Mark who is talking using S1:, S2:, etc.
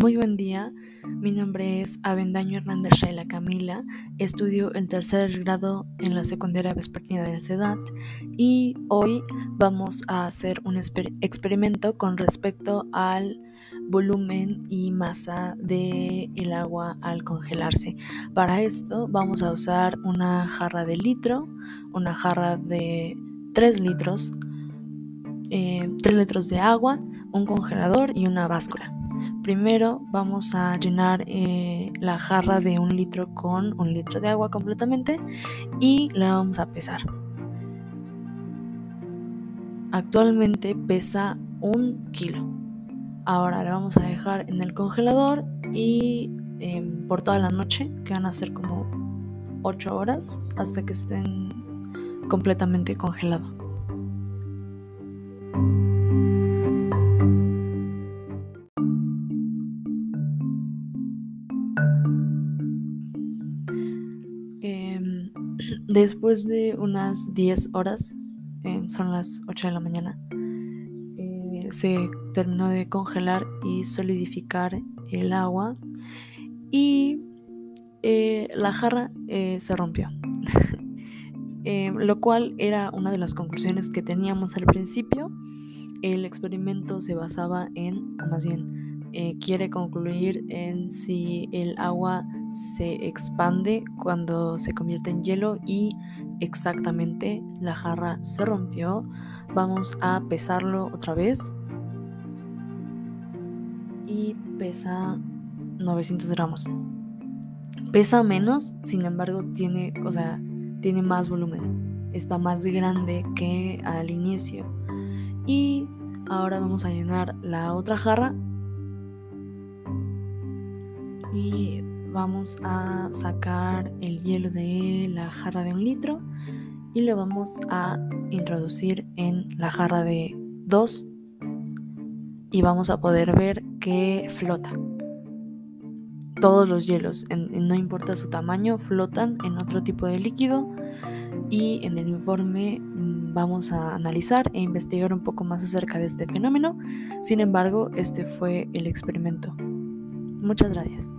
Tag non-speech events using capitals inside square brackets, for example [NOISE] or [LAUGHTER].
S1: Muy buen día, mi nombre es Avendaño Hernández Shaila Camila, estudio el tercer grado en la secundaria vespertina del CEDAT y hoy vamos a hacer un experimento con respecto al volumen y masa del el agua al congelarse. Para esto vamos a usar una jarra de litro, una jarra de 3 litros, 3 eh, litros de agua, un congelador y una báscula. Primero vamos a llenar eh, la jarra de un litro con un litro de agua completamente y la vamos a pesar. Actualmente pesa un kilo. Ahora la vamos a dejar en el congelador y em, por toda la noche, que van a ser como 8 horas hasta que estén completamente congelados. [CLEARS THROAT] Después de unas 10 horas, eh, son las 8 de la mañana, eh, se terminó de congelar y solidificar el agua y eh, la jarra se rompió. Lo cual era una de las conclusiones que teníamos al principio. El experimento se basaba en, más bien, eh, quiere concluir en si el agua se expande cuando se convierte en hielo y exactamente la jarra se rompió. Vamos a pesarlo otra vez y pesa 900 gramos. Pesa menos, sin embargo tiene, o sea, tiene más volumen. Está más grande que al inicio. Y ahora vamos a llenar la otra jarra y vamos a sacar el hielo de la jarra de un litro y lo vamos a introducir en la jarra de 2 y vamos a poder ver que flota. Todos los hielos, no importa su tamaño, flotan en otro tipo de líquido y en el informe mm, vamos a analizar e investigar un poco más acerca de este fenómeno. Sin embargo, este fue el experimento. Muchas gracias.